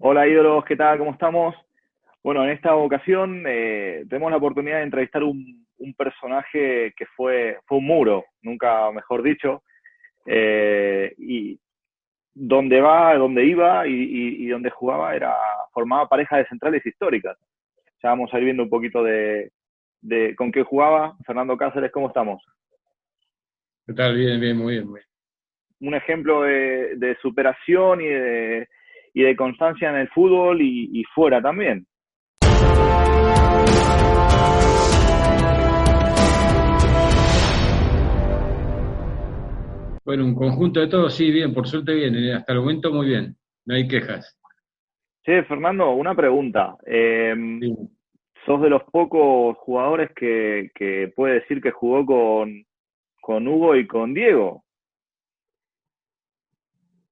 Hola ídolos, ¿qué tal? ¿Cómo estamos? Bueno, en esta ocasión eh, tenemos la oportunidad de entrevistar un, un personaje que fue, fue un muro, nunca mejor dicho, eh, y donde va, donde iba y, y, y, donde jugaba era formaba pareja de centrales históricas. Ya vamos a ir viendo un poquito de, de con qué jugaba. Fernando Cáceres, ¿cómo estamos? ¿Qué tal? Bien, bien, muy bien, muy bien. Un ejemplo de, de superación y de, y de constancia en el fútbol y, y fuera también. Bueno, un conjunto de todo, sí, bien, por suerte bien, eh, hasta el momento muy bien, no hay quejas. Sí, Fernando, una pregunta. Eh, sí. Sos de los pocos jugadores que, que puede decir que jugó con, con Hugo y con Diego.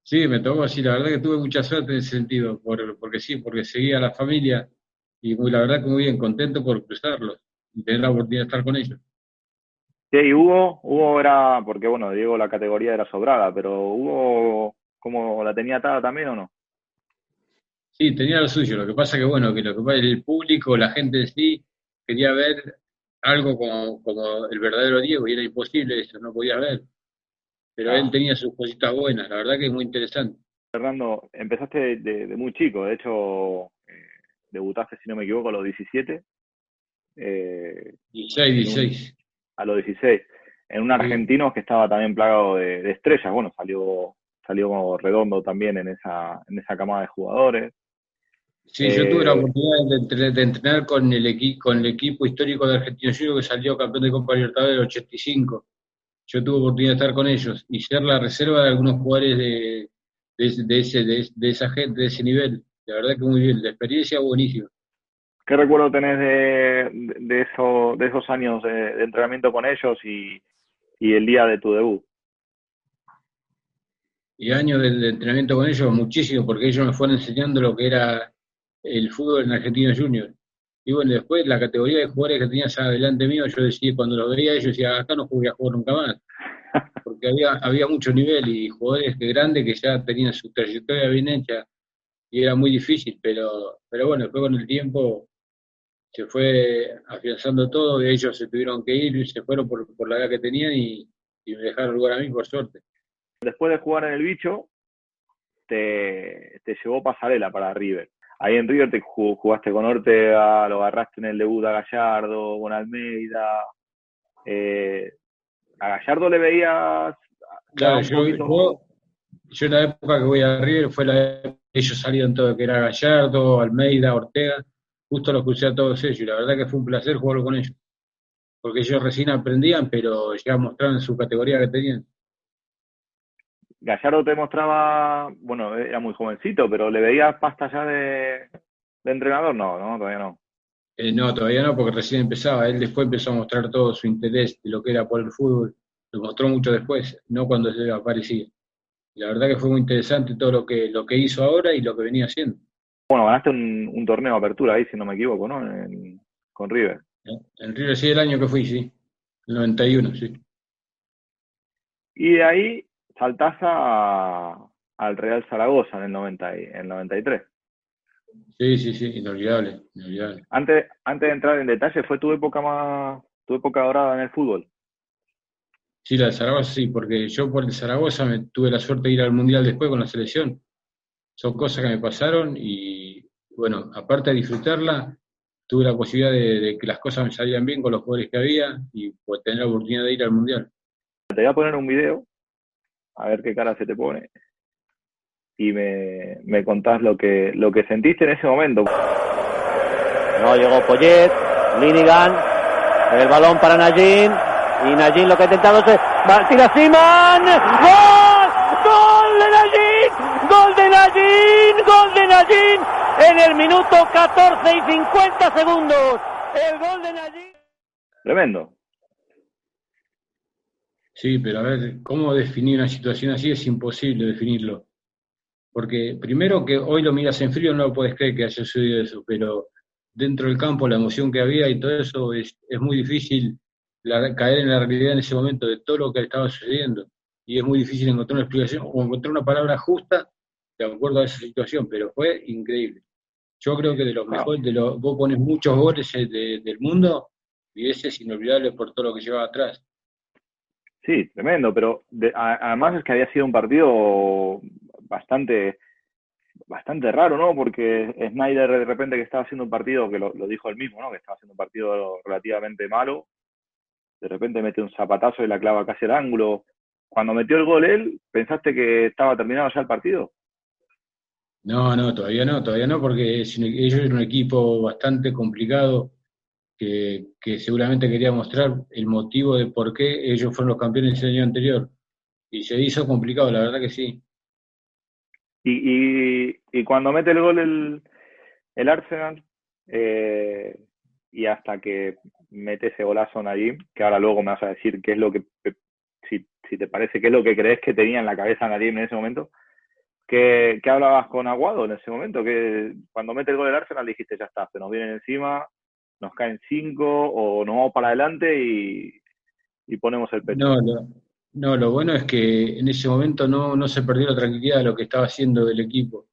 Sí, me tocó así, la verdad que tuve mucha suerte en ese sentido, por, porque sí, porque seguía a la familia y muy, la verdad que muy bien, contento por cruzarlos y tener la oportunidad de estar con ellos. Sí, y Hugo, Hugo era, porque bueno, Diego la categoría era sobrada, pero Hugo, ¿cómo la tenía atada también o no? Sí, tenía lo suyo, lo que pasa que bueno, que lo que pasa el público, la gente en sí, quería ver algo como, como el verdadero Diego y era imposible eso, no podía ver pero ah. él tenía sus cositas buenas, la verdad que es muy interesante. Fernando, empezaste de, de, de muy chico, de hecho, eh, debutaste, si no me equivoco, a los 17. Eh, 16, 16. a los 16. En un argentino que estaba también plagado de, de, estrellas, bueno, salió salió como redondo también en esa, en esa camada de jugadores. Sí, eh, yo tuve la oportunidad de, de, entrenar con el, equi con el equipo histórico de Argentino Junior que salió campeón de Copa Libertadores del 85 yo tuve oportunidad de estar con ellos y ser la reserva de algunos jugadores de, de, de ese, de, de, esa gente, de ese nivel. La verdad que muy bien, la experiencia buenísima. ¿Qué recuerdo tenés de, de, eso, de esos años de, entrenamiento con ellos y, y, el día de tu debut? Y años de, de, entrenamiento con ellos, muchísimo, porque ellos me fueron enseñando lo que era el fútbol en Argentina Junior. Y bueno, después la categoría de jugadores que tenías adelante mío, yo decía, cuando lo veía ellos decía, acá no voy a jugar nunca más. Porque había, había mucho nivel y jugadores grandes que ya tenían su trayectoria bien hecha y era muy difícil, pero, pero bueno, después con el tiempo se fue afianzando todo y ellos se tuvieron que ir y se fueron por, por la edad que tenían y, y me dejaron lugar a mí por suerte. Después de jugar en el bicho, te, te llevó pasarela para River ahí en River te jugaste con Ortega, lo agarraste en el debut a Gallardo, con Almeida. Eh, ¿A Gallardo le veías? Claro, yo, yo, yo, la época que voy a River fue la época que ellos salieron todo, que era Gallardo, Almeida, Ortega, justo los crucé a todos ellos, y la verdad que fue un placer jugar con ellos. Porque ellos recién aprendían, pero ya mostraban su categoría que tenían. Gallardo te mostraba, bueno, era muy jovencito, pero ¿le veías pasta ya de, de entrenador? No, no, todavía no. Eh, no, todavía no, porque recién empezaba. Él después empezó a mostrar todo su interés de lo que era por el fútbol. Lo mostró mucho después, no cuando se aparecía. La verdad que fue muy interesante todo lo que, lo que hizo ahora y lo que venía haciendo. Bueno, ganaste un, un torneo de apertura ahí, si no me equivoco, ¿no? En, con River. En River sí, el año que fui, sí. El 91, sí. Y de ahí saltás a, al Real Zaragoza en el, 90 y, en el 93. Sí, sí, sí, inolvidable, inolvidable. Antes, antes de entrar en detalle, ¿fue tu época más, tu época dorada en el fútbol? Sí, la de Zaragoza sí, porque yo por el Zaragoza me tuve la suerte de ir al Mundial después con la selección. Son cosas que me pasaron y, bueno, aparte de disfrutarla, tuve la posibilidad de, de que las cosas me salieran bien con los jugadores que había y pues, tener la oportunidad de ir al Mundial. Te voy a poner un video a ver qué cara se te pone. Y me, me contás lo que, lo que sentiste en ese momento. No llegó Poyet, Linigan, el balón para Najin, y Najin lo que ha intentado es tira Siman, ¡Gol! ¡Gol de Najin! ¡Gol de Najin! ¡Gol de Najin! en el minuto 14 y 50 segundos. El gol de Nayib. Tremendo. Sí, pero a ver, ¿cómo definir una situación así? Es imposible definirlo. Porque primero que hoy lo miras en frío, no lo puedes creer que haya sucedido eso, pero dentro del campo, la emoción que había y todo eso, es, es muy difícil caer en la realidad en ese momento de todo lo que estaba sucediendo. Y es muy difícil encontrar una explicación o encontrar una palabra justa de acuerdo a esa situación, pero fue increíble. Yo creo que de los mejores, de los, vos pones muchos goles eh, del mundo y ese es inolvidable por todo lo que llevaba atrás. Sí, tremendo, pero además es que había sido un partido bastante bastante raro, ¿no? Porque Snyder de repente que estaba haciendo un partido, que lo, dijo él mismo, ¿no? Que estaba haciendo un partido relativamente malo, de repente mete un zapatazo y la clava casi al ángulo. Cuando metió el gol él, ¿pensaste que estaba terminado ya el partido? No, no, todavía no, todavía no, porque ellos eran un equipo bastante complicado que, seguramente quería mostrar el motivo de por qué ellos fueron los campeones el año anterior. Y se hizo complicado, la verdad que sí. Y, y, cuando mete el gol el, el Arsenal, eh, y hasta que mete ese golazo allí, que ahora luego me vas a decir qué es lo que, si, si te parece, qué es lo que crees que tenía en la cabeza Nadie en ese momento, ¿qué, ¿qué, hablabas con Aguado en ese momento? Que cuando mete el gol del Arsenal dijiste, ya está, se nos vienen encima, nos caen cinco o nos vamos para adelante y, y ponemos el pecho. No, no, no, lo bueno es que en ese momento no, no se perdió la tranquilidad de lo que estaba haciendo el equipo.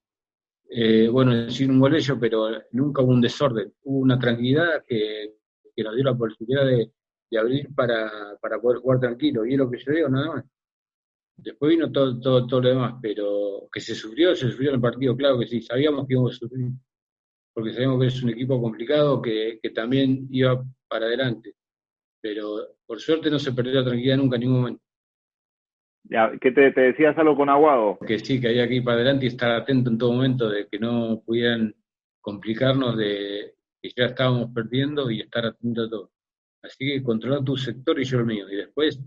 Eh, bueno, sin un golello, pero nunca hubo un desorden. Hubo una tranquilidad que, que nos dio la posibilidad de, de abrir para, para, poder jugar tranquilo. Y es lo que yo digo, nada más. Después vino todo, todo, todo lo demás, pero que se sufrió, se sufrió en el partido, claro que sí. Sabíamos que íbamos a sufrir, porque sabíamos que es un equipo complicado que, que también iba para adelante. Pero por suerte no se perdió la tranquilidad nunca en ningún momento. ¿Qué te, te, decías algo con Aguado? Que sí, que había que ir para adelante y estar atento en todo momento de que no pudieran complicarnos de que ya estábamos perdiendo y estar atento a todo. Así que controlar tu sector y yo el mío. Y después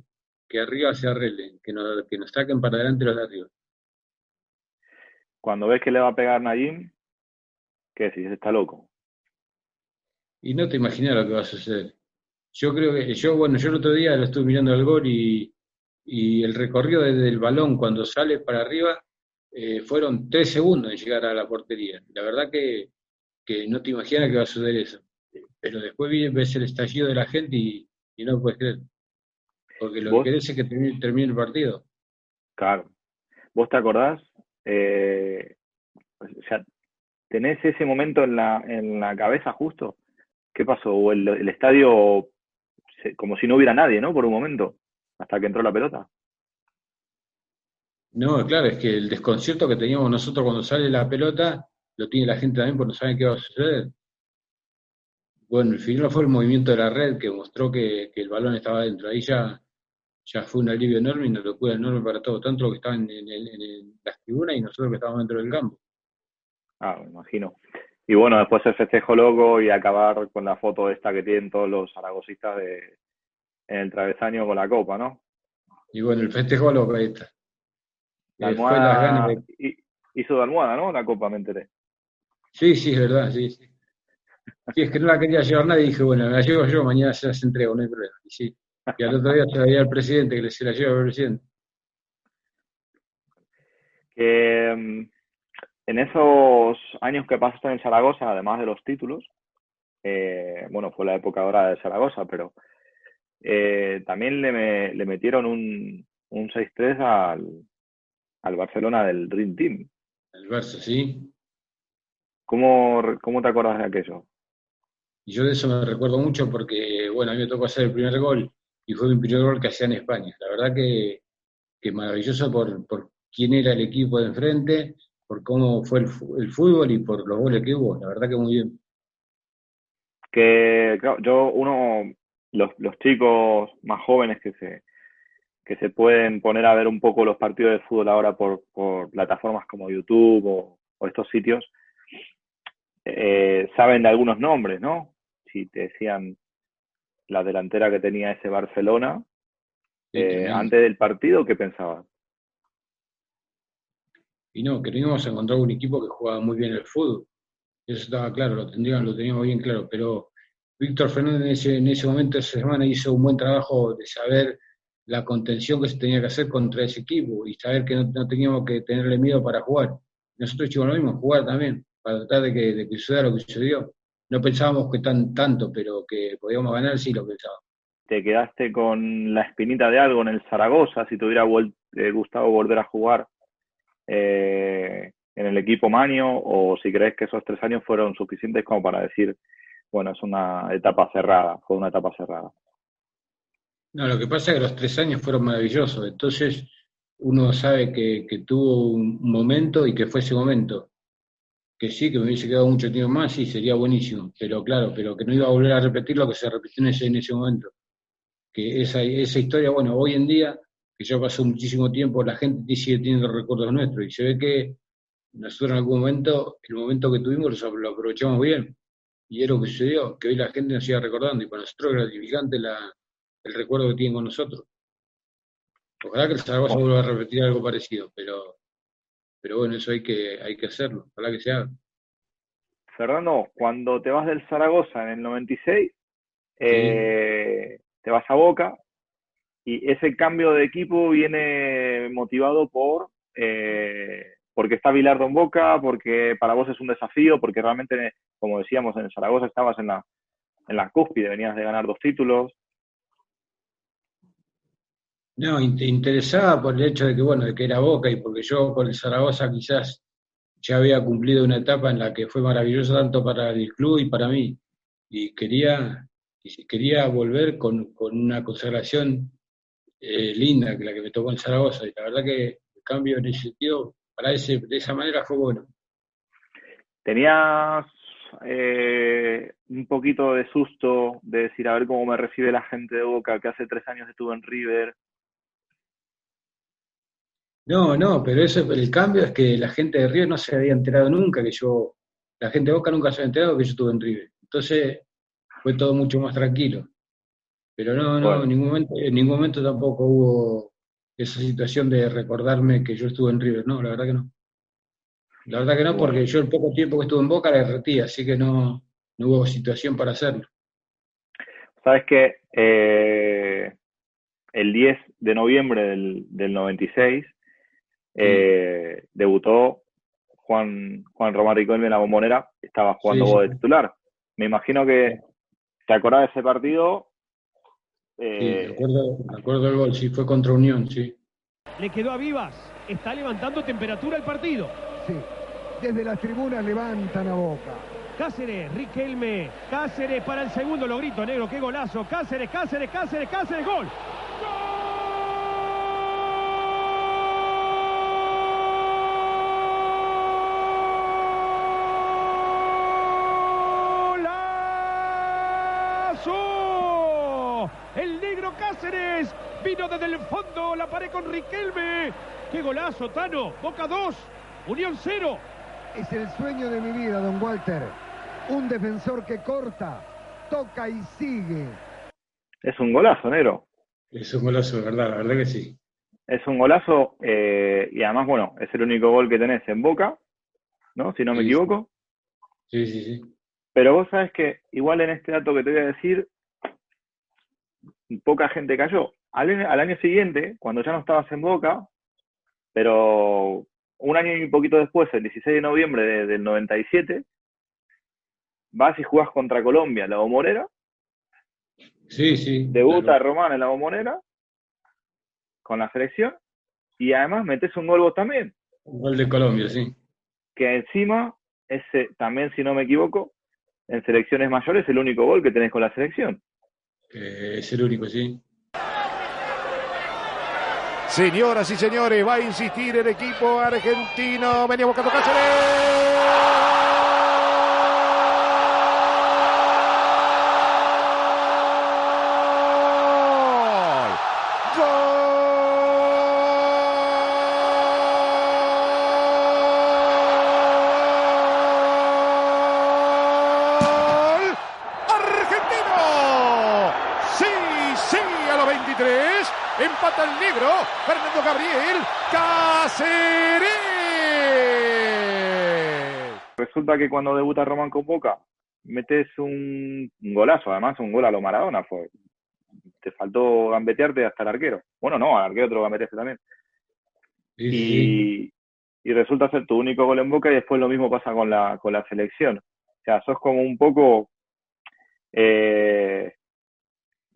que arriba se arreglen, que nos, que nos saquen para adelante los de arriba. Cuando ves que le va a pegar Nayim, ¿qué decís? Está loco. Y no te imaginas lo que va a suceder. Yo creo que, yo, bueno, yo el otro día lo estuve mirando al gol y y el recorrido desde el balón cuando sale para arriba eh, fueron tres segundos en llegar a la portería. La verdad que, que no te imaginas que va a suceder eso. Pero después ves el estallido de la gente y, no puedes creer. Porque lo que querés es que termine, el partido. Claro. ¿Vos te acordás? Eh, o sea, ¿tenés ese momento en la, en la cabeza justo? ¿Qué pasó? O el, el estadio como si no hubiera nadie, ¿no? Por un momento hasta que entró la pelota. No, claro, es que el desconcierto que teníamos nosotros cuando sale la pelota lo tiene la gente también porque no saben qué va a suceder. Bueno, el final fue el movimiento de la red que mostró que, el balón estaba dentro. Ahí ya, ya fue un alivio enorme y una locura enorme para todos, tanto los que estaban en, en, las tribunas y nosotros que estábamos dentro del campo. Ah, me imagino. Y bueno, después el festejo loco y acabar con la foto esta que tienen todos los zaragozistas de, en el travesaño con la copa, ¿no? Y bueno, el festejo lo ahí está. La almohada, hizo de almohada, ¿no? La copa, me enteré. Sí, sí, es verdad, sí, sí. Sí, es que no la quería llevar nadie y dije, bueno, la llevo yo, mañana se las entrego, no hay problema. Y sí. Y al otro día todavía el presidente que le se la lleva al presidente. Mm, en esos años que pasaste en Zaragoza, además de los títulos, eh, bueno, fue la época ahora de Zaragoza, pero eh, también le, le, metieron un, un 6-3 al, al, Barcelona del Dream Team. El Barça, sí. ¿Cómo, ¿Cómo te acuerdas de aquello? Yo de eso me recuerdo mucho porque, bueno, a mí me tocó hacer el primer gol y fue mi primer gol que hacía en España. La verdad que, que maravilloso por, por quién era el equipo de enfrente, por cómo fue el, el, fútbol y por los goles que hubo. La verdad que muy bien. Que, claro, yo, uno, los, los chicos más jóvenes que se, que se pueden poner a ver un poco los partidos de fútbol ahora por, por plataformas como YouTube o, estos sitios, eh, saben de algunos nombres, ¿no? Si te decían la delantera que tenía ese Barcelona, eh, antes del partido, ¿qué pensabas? Y no, que no íbamos a encontrar un equipo que jugaba muy bien el fútbol. Eso estaba claro, lo, tendríamos, lo teníamos bien claro, pero Víctor Fernández en ese, momento, esa semana, hizo un buen trabajo de saber la contención que se tenía que hacer contra ese equipo y saber que no, teníamos que tenerle miedo para jugar. Nosotros hicimos lo mismo, jugar también, para tratar de que, sucediera lo que sucedió. No pensábamos que tan tanto, pero que podíamos ganar, sí lo pensábamos. ¿Te quedaste con la espinita de algo en el Zaragoza si te hubiera eh, gustado volver a jugar eh, en el equipo Manio o si crees que esos tres años fueron suficientes como para decir, bueno, es una etapa cerrada, fue una etapa cerrada? No, lo que pasa es que los tres años fueron maravillosos, entonces uno sabe que, tuvo un momento y que fue ese momento. Que sí, que me hubiese quedado mucho tiempo más, sí, sería buenísimo, pero claro, pero que no iba a volver a repetir lo que se repitió en ese, en ese momento. Que esa, esa historia, bueno, hoy en día, que ya pasó muchísimo tiempo, la gente sigue teniendo recuerdos nuestros y se ve que nosotros en algún momento, el momento que tuvimos lo aprovechamos bien y era lo que sucedió, que hoy la gente nos siga recordando y para nosotros es gratificante la, el recuerdo que tienen con nosotros. Ojalá que el Zaragoza vuelva a repetir algo parecido, pero, pero bueno, eso hay que, hay que hacerlo, ojalá que se haga. Fernando, cuando te vas del Zaragoza en el 96, eh, te vas a Boca y ese cambio de equipo viene motivado por eh, porque está Bilardo en Boca, porque para vos es un desafío, porque realmente, como decíamos, en Zaragoza estabas en la, en la cúspide, venías de ganar dos títulos. No, interesada por el hecho de que, bueno, de que era Boca y porque yo con el Zaragoza quizás ya había cumplido una etapa en la que fue maravillosa tanto para el club y para mí. Y quería, quería volver con, una consagración eh, linda que la que me tocó en Zaragoza. Y la verdad que el cambio en ese sentido para ese, de esa manera fue bueno. ¿Tenías eh, un poquito de susto de decir, a ver cómo me recibe la gente de Boca, que hace tres años estuvo en River? No, no, pero eso, el cambio es que la gente de River no se había enterado nunca que yo, la gente de Boca nunca se había enterado que yo estuve en River. Entonces fue todo mucho más tranquilo. Pero no, no, en, ningún momento, en ningún momento tampoco hubo esa situación de recordarme que yo estuve en River. No, la verdad que no. La verdad que no, porque yo el poco tiempo que estuve en Boca la derretí, así que no, no hubo situación para hacerlo. Sabes que eh, el 10 de noviembre del, del 96 eh, debutó Juan, Juan Román Riquelme en la bombonera, estaba jugando vos de titular. Me imagino que te acordás de ese partido sí, me eh, acuerdo, del gol, sí, fue contra Unión, sí. Le quedó a Vivas, está levantando temperatura el partido. Sí, desde las tribunas levantan a boca. Cáceres, Riquelme, Cáceres para el segundo, lo grito, negro, qué golazo. Cáceres, Cáceres, Cáceres, Cáceres, gol. Vino desde el fondo, la pared con Riquelme. ¡Qué golazo, Tano! Boca 2, Unión 0. Es el sueño de mi vida, don Walter. Un defensor que corta, toca y sigue. Es un golazo, negro. Es un golazo, de verdad, la verdad que sí. Es un golazo eh, y además, bueno, es el único gol que tenés en Boca, ¿no? Si no me equivoco. Sí, sí, sí. Pero vos sabes que igual en este dato que te voy a decir, poca gente cayó. Al, año siguiente, cuando ya no estabas en Boca, pero un año y un poquito después, el 16 de noviembre del 97, vas y jugás contra Colombia la Bombonera. Sí, sí. Debuta Román en la Bombonera con la selección y además metes un gol vos también. Un gol de Colombia, sí. Que encima, ese también, si no me equivoco, en selecciones mayores, es el único gol que tenés con la selección. es el único, sí. Señoras y señores, va a insistir el equipo argentino. Venía buscando Cáceres. Fernando Gabriel Cáceres. Resulta que cuando debuta Román con Boca, metes un, un golazo, además un gol a lo Maradona fue. Te faltó gambetearte hasta el arquero. Bueno, no, al arquero te lo gambeteaste también. Sí, sí. Y, y resulta ser tu único gol en Boca y después lo mismo pasa con la, con la selección. O sea, sos como un poco... Eh,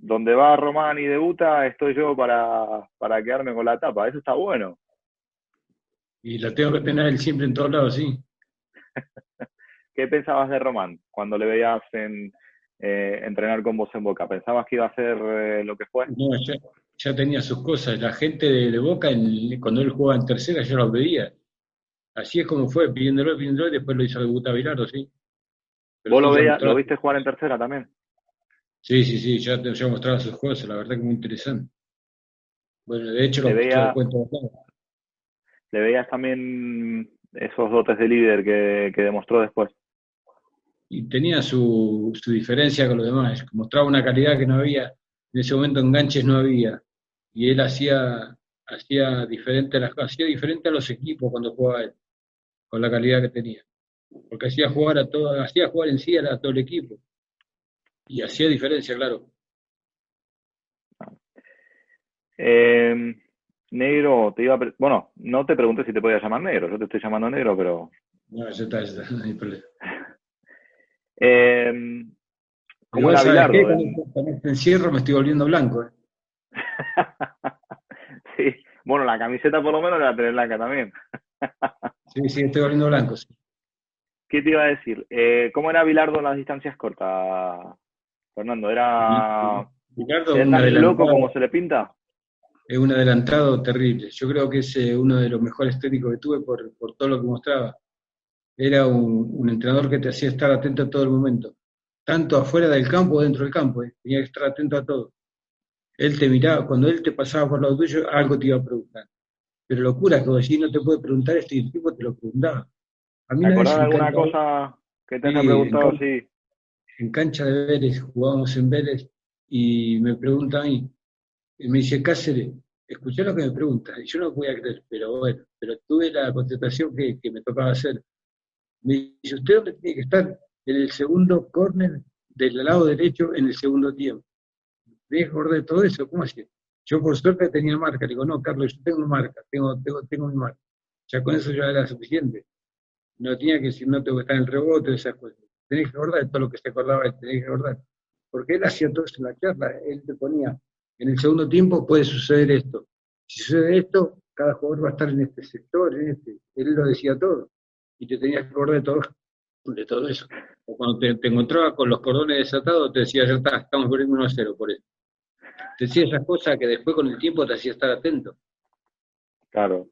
donde va Román y debuta, estoy yo para, para quedarme con la tapa. Eso está bueno. Y la tengo que tener él siempre en todos lados, sí. ¿Qué pensabas de Román cuando le veías en, eh, entrenar con vos en Boca? ¿Pensabas que iba a ser eh, lo que fue? No, ya, ya tenía sus cosas. La gente de, de Boca, en- cuando él jugaba en tercera, yo lo veía. Así es como fue, pidiéndolo, pidiéndolo, y después lo hizo debutar Bilardo, sí. Pero ¿Vos lo, veías, lo viste jugar en tercera también? Sí, sí, sí, ya, te- ya mostraba sus cosas, la verdad que muy interesante. Bueno, de hecho, lo Le veía- lo cuento acá. ¿Le veías también esos dotes de líder que, que demostró después? Y tenía su, su diferencia con los demás, mostraba una calidad que no había, en ese momento enganches no había, y él hacía, hacía diferente las hacía diferente a los equipos cuando jugaba él, con la calidad que tenía, porque hacía jugar a todo, hacía jugar en sí a todo el equipo, y hacía diferencia, claro. Eh, negro, te iba a bueno, no te pregunté si te podía llamar negro, yo te estoy llamando negro, pero No, ya está, ya está, no hay problema. Eh, ¿cómo Igual, era ¿sabes qué? Bilardo? Con, este encierro me estoy volviendo blanco. ¿eh? sí, bueno, la camiseta por lo menos la tenés blanca también. Sí, sí, estoy volviendo blanco. sí. ¿Qué te iba a decir? Eh, ¿Cómo era Bilardo en las distancias cortas, Fernando? ¿Era, Ricardo, era un tan loco como se le pinta? es un adelantado terrible. Yo creo que es eh, uno de los mejores técnicos que tuve por, por todo lo que mostraba. Era un, un entrenador que te hacía estar atento a todo el momento, tanto afuera del campo o dentro del campo. eh. Tenía que estar atento a todo. Él te miraba, cuando él te pasaba por lado tuyo, algo te iba a preguntar. Pero locura que decís, no te puede preguntar esto y el tipo te lo preguntaba. A mí ¿Te acordás de alguna cosa que te haya Sí, preguntado? en Sí. en cancha de Vélez, jugábamos en Vélez, y me pregunta a mí, y me dice, Cáceres, escuché lo que me preguntas, y yo no podía creer, pero bueno, pero tuve la contestación que, que me tocaba hacer. Me dice, ¿usted dónde tiene que estar? En el segundo córner del lado derecho en el segundo tiempo. ¿Tenés que acordar de todo eso? ¿Cómo así? Yo por suerte tenía marca, le digo, no, Carlos, yo tengo marca, tengo, tengo, tengo mi marca. Ya con eso ya era suficiente. No tenía que decir, no tengo que estar en el rebote, esas cosas. Tenés que acordar de todo lo que se acordaba, él, tenés que acordar. Porque él hacía todo eso en la charla, él te ponía, en el segundo tiempo puede suceder esto. Si sucede esto, cada jugador va a estar en este sector, en este. Él lo decía todo. Y te tenías que acordar de todo, de todo eso. O cuando te, te encontrabas con los cordones desatados, te decía, ya está, estamos perdiendo 1 a 0 por eso. Te decía esas cosas que después con el tiempo te hacía estar atento. Claro.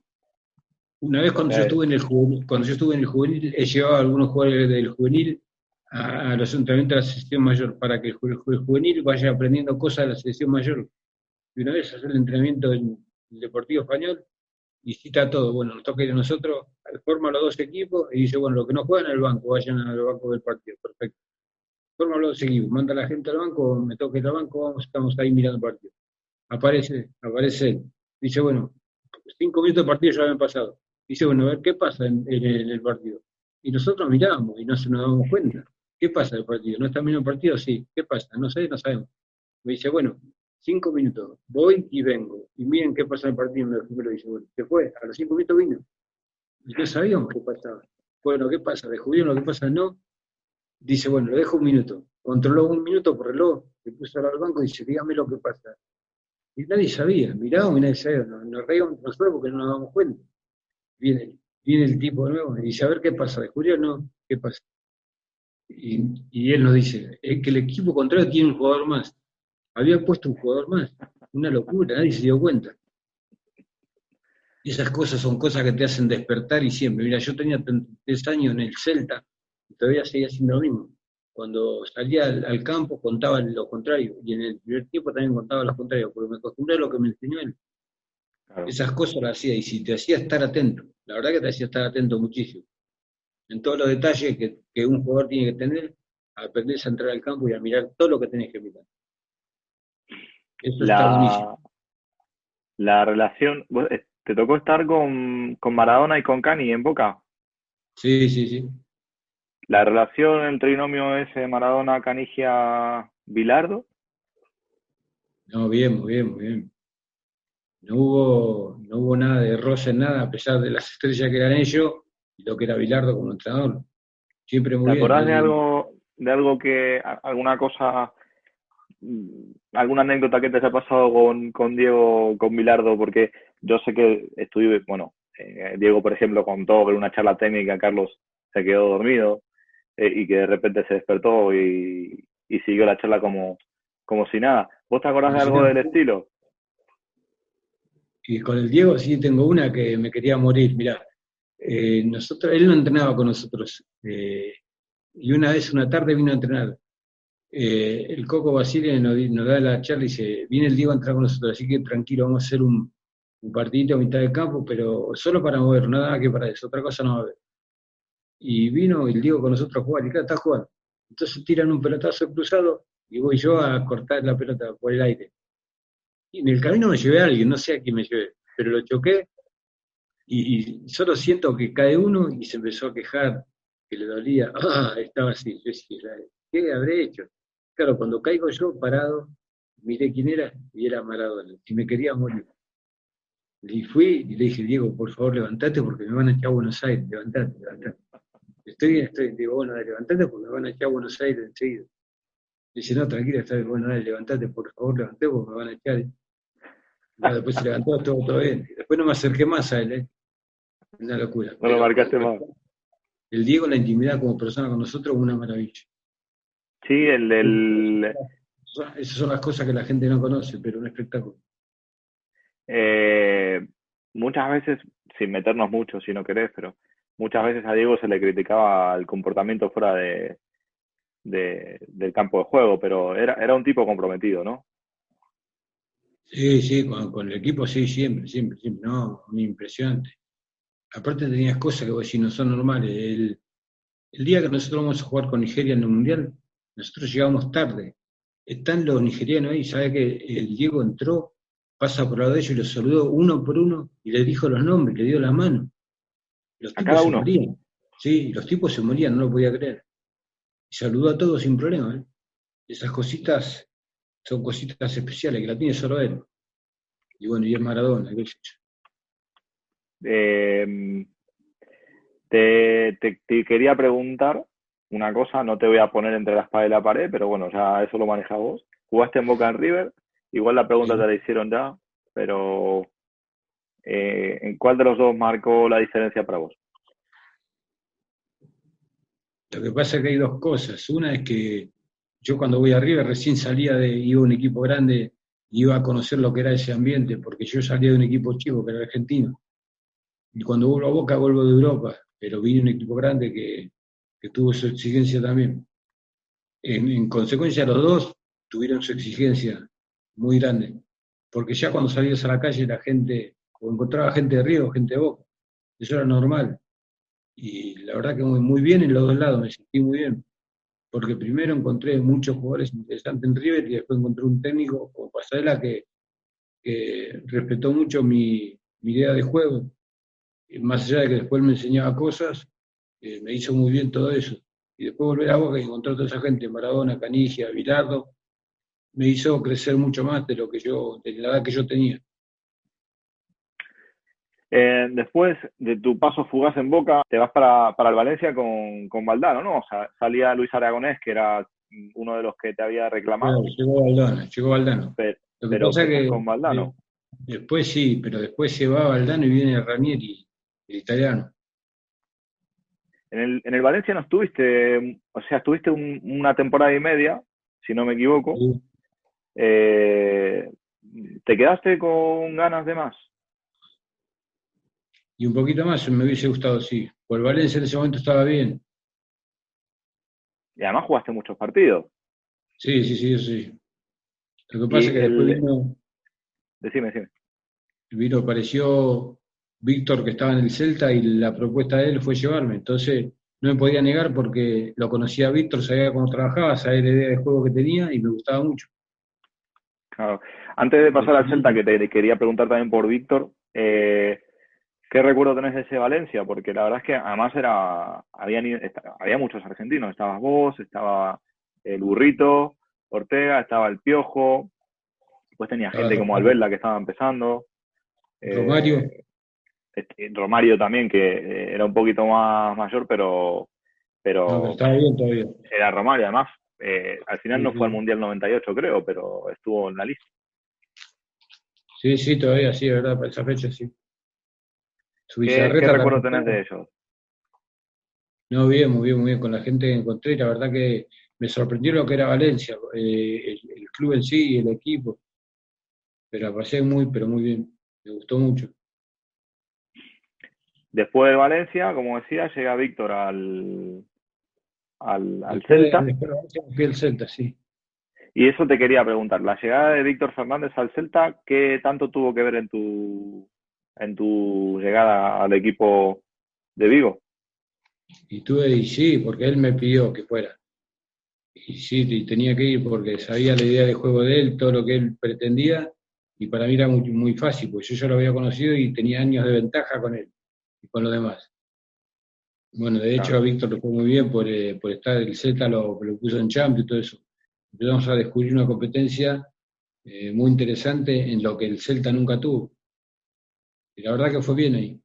Una vez cuando yo estuve en el juvenil, cuando yo estuve en el juvenil, he llevado a algunos jugadores del juvenil a, a los entrenamientos de la selección mayor para que el juvenil vaya aprendiendo cosas de la selección mayor. Y una vez hacer el entrenamiento en el Deportivo Español y cita todo. Bueno, nos toca ir a nosotros, forma los dos equipos y dice, bueno, los que no juegan en el banco, vayan al banco del partido. Perfecto. Forma los dos equipos, manda la gente al banco, me toca ir al banco, vamos, estamos ahí mirando el partido. Aparece, aparece. Dice, bueno, cinco minutos de partido ya habían pasado. Dice, bueno, a ver, ¿qué pasa en, el, partido? Y nosotros mirábamos y no se nos damos cuenta. ¿Qué pasa en el partido? ¿No está bien el partido? Sí. ¿Qué pasa? No sé, no sabemos. Me dice, bueno, cinco minutos, voy y vengo. Y miren qué pasa en el partido. Me me lo dice, bueno, se fue, a los cinco minutos vino. Y no sabíamos qué pasaba. Bueno, ¿qué pasa? ¿Descubrieron lo que pasa? No. Dice, bueno, lo dejo un minuto. Controló un minuto por reloj, se puso al banco y dice, dígame lo que pasa. Y nadie sabía, y nadie sabía, nos, nos reíamos nosotros porque no nos damos cuenta. Viene, viene el tipo nuevo y dice, a ver qué pasa, ¿descubrió? No, ¿qué pasa? Y, y él nos dice, es que el equipo contrario tiene un jugador más. Había puesto un jugador más. Una locura, nadie se dio cuenta. Esas cosas son cosas que te hacen despertar y siempre. Mira, yo tenía 33 años en el Celta y todavía seguía haciendo lo mismo. Cuando salía al, al campo contaba lo contrario y en el primer tiempo también contaba lo contrario, porque me acostumbré a lo que me enseñó él. Claro. Esas cosas las hacía y si te hacía estar atento, la verdad que te hacía estar atento muchísimo. En todos los detalles que, que un jugador tiene que tener, aprendés a entrar al campo y a mirar todo lo que tenés que mirar. Eso. La, la relación, vos, eh, ¿te tocó estar con, con Maradona y con Cani en Boca? Sí, sí, sí. la relación, el trinomio ese Maradona, Canigia, Bilardo. No, bien, muy bien, muy bien. No hubo, no hubo nada de roce, nada, a pesar de las estrellas que eran ellos y lo que era Bilardo como entrenador. Siempre muy ¿Te bien. acordás de algo, de algo que, alguna cosa, alguna anécdota que te haya pasado con, con Diego, con Bilardo? Porque yo sé que estuve, bueno, eh, Diego, por ejemplo, contó en una charla técnica, Carlos se quedó dormido eh, y que de repente se despertó y, y siguió la charla como, como si nada. ¿Vos te acordás de algo del estilo? Y con el Diego sí tengo una que me quería morir. Mirá, eh, nosotros, él no entrenaba con nosotros. eh, y una vez, una tarde, vino a entrenar. Eh, el Coco Basile nos, da la charla y dice, viene el Diego a entrenar con nosotros, así que tranquilo, vamos a hacer un, un partidito a mitad de campo, pero solo para mover, nada que para eso, otra cosa no va a haber. Y vino el Diego con nosotros a jugar, y claro, está jugando. Entonces tiran un pelotazo cruzado y voy yo a cortar la pelota por el aire. Y en el camino me llevé a alguien, no sé a quién me llevé, pero lo choqué y, y solo siento que cae uno y se empezó a quejar que le dolía. Ah, estaba así. Yo decía, ¿qué habré hecho? Claro, cuando caigo yo parado, miré quién era y era Maradona. Y me quería morir. Y fui y le dije, Diego, por favor, levantate porque me van a echar a Buenos Aires. Levantate, levantate. Estoy bien, estoy. Digo, bueno, dale, levantate porque me van a echar a Buenos Aires enseguida. Dice, no, tranquila, está bien. Bueno, dale, levantate, por favor, levantate porque me van a echar. Después se levantó, todo, todo bien. Después no me acerqué más a él, ¿eh? Una locura. No lo marcaste más. El Diego, la intimidad como persona con nosotros, una maravilla. Sí, el del... Esas son las cosas que la gente no conoce, pero un espectáculo. Eh, muchas veces, sin meternos mucho si no querés, pero muchas veces a Diego se le criticaba el comportamiento fuera de, de- del campo de juego, pero era, era un tipo comprometido, ¿no? Sí, sí, con, con el equipo sí, siempre, siempre, siempre. No, muy impresionante. Aparte tenías cosas que vos decís no son normales. El, el día que nosotros vamos a jugar con Nigeria en el Mundial, nosotros llegamos tarde. Están los nigerianos ahí, sabe que el Diego entró, pasa por lado de ellos y los saludó uno por uno y le dijo los nombres, le dio la mano. Los ¿A tipos cada se uno? morían. Sí, los tipos se morían, no lo podía creer. Y saludó a todos sin problema. ¿eh? Esas cositas son cositas especiales que la tiene solo él. Y bueno, y es Maradona, qué. Eh, te, te- te quería preguntar una cosa, no te voy a poner entre la espada y la pared, pero bueno, ya eso lo manejas vos. Jugaste en Boca en River, igual la pregunta Sí. te la hicieron ya, pero eh, ¿en cuál de los dos marcó la diferencia para vos? Lo que pasa es que hay dos cosas. Una es que yo cuando voy a River recién salía de, iba a un equipo grande, iba a conocer lo que era ese ambiente, porque yo salía de un equipo chico que era argentino. Y cuando vuelvo a Boca vuelvo de Europa, pero vine a un equipo grande que, que tuvo su exigencia también. En, en consecuencia, los dos tuvieron su exigencia muy grande, porque ya cuando salías a la calle la gente, o encontraba gente de Río, gente de Boca, eso era normal. Y la verdad que muy, bien en los dos lados, me sentí muy bien. Porque primero encontré muchos jugadores interesantes en River y después encontré un técnico como Pasarela que, que respetó mucho mi, mi idea de juego. Más allá de que después me enseñaba cosas, eh, me hizo muy bien todo eso. Y después volver a Boca y encontrar a toda esa gente, Maradona, Canigia, Bilardo, me hizo crecer mucho más de lo que yo, de la edad que yo tenía. Eh, después de tu paso fugaz en Boca, te vas para, para el Valencia con, con Valdano, ¿no? O sea, salía Luis Aragonés, que era uno de los que te había reclamado, Claro, llegó Valdano, llegó Valdano. pero, Lo que pero pasa es que que con Valdano. eh, después sí, pero después se va Valdano y viene Ranieri, el italiano. En el, en el Valencia no estuviste, o sea, estuviste un- una temporada y media, si no me equivoco. Sí. Eh, ¿te quedaste con ganas de más? Y un poquito más me hubiese gustado, sí. Por Valencia en ese momento estaba bien. Y además jugaste muchos partidos. Sí, sí, sí, sí. Lo que pasa es que después el- vino, Decime, decime. vino, apareció Víctor que estaba en el Celta y la propuesta de él fue llevarme. Entonces no me podía negar porque lo conocía a Víctor, sabía cómo trabajaba, sabía la idea de juego que tenía y me gustaba mucho. Claro. Antes de pasar al Celta, que te quería preguntar también por Víctor, eh, ¿Qué recuerdo tenés de ese Valencia? Porque la verdad es que además era, había, había muchos argentinos. Estabas vos, estaba el Burrito, Ortega, estaba el Piojo, después tenía gente como Albelda que estaba empezando. Romario. Eh, Romario también, que eh, era un poquito más mayor, pero, pero, estaba bien todavía. Era Romario, además. Eh, al final no fue al Mundial 98, creo, pero estuvo en la lista. Sí, sí, todavía sí, ¿verdad? Para esa fecha sí. ¿Qué, recuerdo tenés de ellos? No, bien, muy bien, muy bien. Con la gente que encontré, la verdad que me sorprendió lo que era Valencia, eh, el, club en sí y el equipo. Pero la pasé muy, pero muy bien. Me gustó mucho. Después de Valencia, como decía, llega Víctor al, al, al Celta. Después de Valencia fui al Celta, sí. Y eso te quería preguntar, la llegada de Víctor Fernández al Celta, ¿qué tanto tuvo que ver en tu, en tu llegada al equipo de Vigo? Y tuve, y sí, porque él me pidió que fuera. Y sí, y tenía que ir porque sabía la idea de juego de él, todo lo que él pretendía, y para mí era muy, muy fácil, porque yo ya lo había conocido y tenía años de ventaja con él y con los demás. Bueno, de hecho a Víctor le fue muy bien por, eh, por estar, el Z lo, lo puso en Champions y todo eso empezamos a descubrir una competencia eh, muy interesante en lo que el Celta nunca tuvo. Y la verdad que fue bien ahí.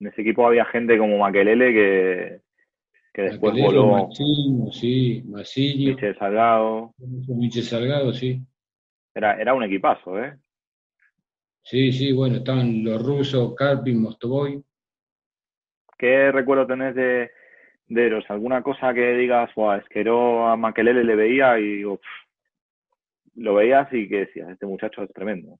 En ese equipo había gente como Maquelele que, que después voló. sí, Masillo. Michel Salgado. Michel Salgado, sí. Era, era un equipazo, ¿eh? Sí, sí, bueno, estaban los rusos, Karpin, Mostovoy. ¿Qué recuerdo tenés de, de Eros? ¿Alguna cosa que digas, es que yo a Maquelele le veía y lo veías y que decías, este muchacho es tremendo?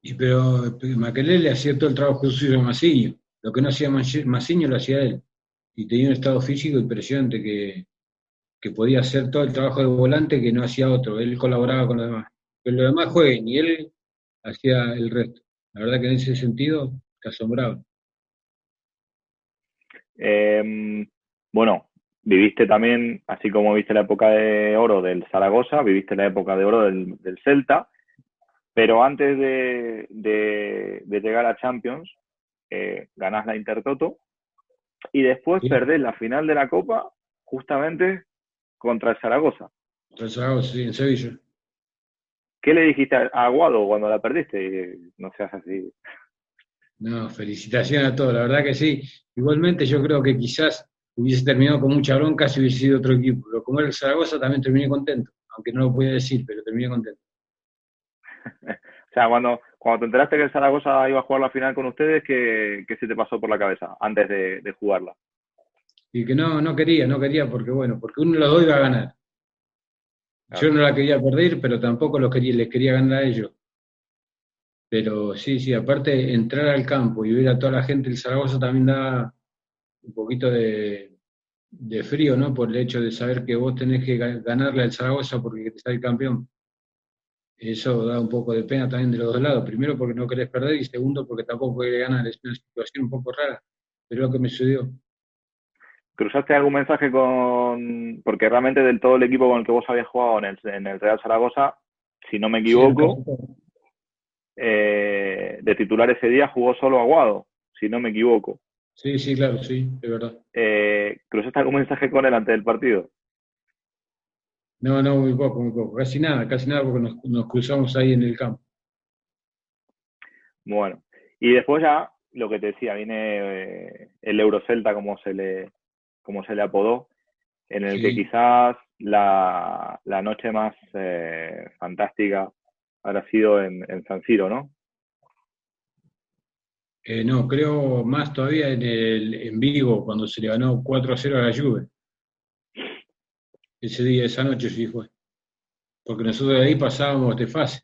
Y pero Maquelele hacía todo el trabajo suyo a Massiño. Lo que no hacía Massiño lo hacía él. Y tenía un estado físico impresionante que, que podía hacer todo el trabajo de volante que no hacía otro. Él colaboraba con los demás. Pero los demás jueguen y él hacía el resto. La verdad que en ese sentido te asombraba. Eh, bueno, viviste también, así como viste la época de oro del Zaragoza, viviste la época de oro del, Celta, pero antes de, de, llegar a Champions, eh, ganás la Intertoto y después perdés la final de la Copa justamente contra el Zaragoza. Contra el Zaragoza, sí, en Sevilla. ¿Qué le dijiste a Aguado cuando la perdiste? No seas así. No, felicitaciones a todos, la verdad que sí. Igualmente yo creo que quizás hubiese terminado con mucha bronca si hubiese sido otro equipo, pero como era el Zaragoza también terminé contento, aunque no lo podía decir, pero terminé contento. o sea, cuando, cuando te enteraste que el Zaragoza iba a jugar la final con ustedes, ¿qué, se te pasó por la cabeza antes de, jugarla? Y que no, no quería, no quería, porque bueno, porque uno de los dos iba a ganar. Yo no la quería perder, pero tampoco los quería, les quería ganar a ellos. Pero sí, sí, aparte entrar al campo y ver a toda la gente del Zaragoza también da un poquito de, frío, ¿no? Por el hecho de saber que vos tenés que ganarle al Zaragoza porque te sale campeón. Eso da un poco de pena también de los dos lados. Primero porque no querés perder y segundo porque tampoco querés ganar. Es una situación un poco rara, pero lo que me sucedió. ¿Cruzaste algún mensaje con...? Porque realmente del todo el equipo con el que vos habías jugado en el, en el Real Zaragoza, si no me equivoco, eh, de titular ese día jugó solo Aguado, si no me equivoco. Sí, sí, claro, sí, de verdad. Eh, ¿Cruzaste algún mensaje con él antes del partido? No, no, muy poco, muy poco. Casi nada, casi nada porque nos, cruzamos ahí en el campo. Bueno, y después ya, lo que te decía, viene eh, el Eurocelta, como se le, como se le apodó, en el que quizás la, la noche más eh, fantástica habrá sido en, en San Siro, ¿no? Eh, no, creo más todavía en, el, en Vigo, cuando se le ganó 4 a 0 a la Juve. Ese día, esa noche sí fue. Porque nosotros de ahí pasábamos de fase.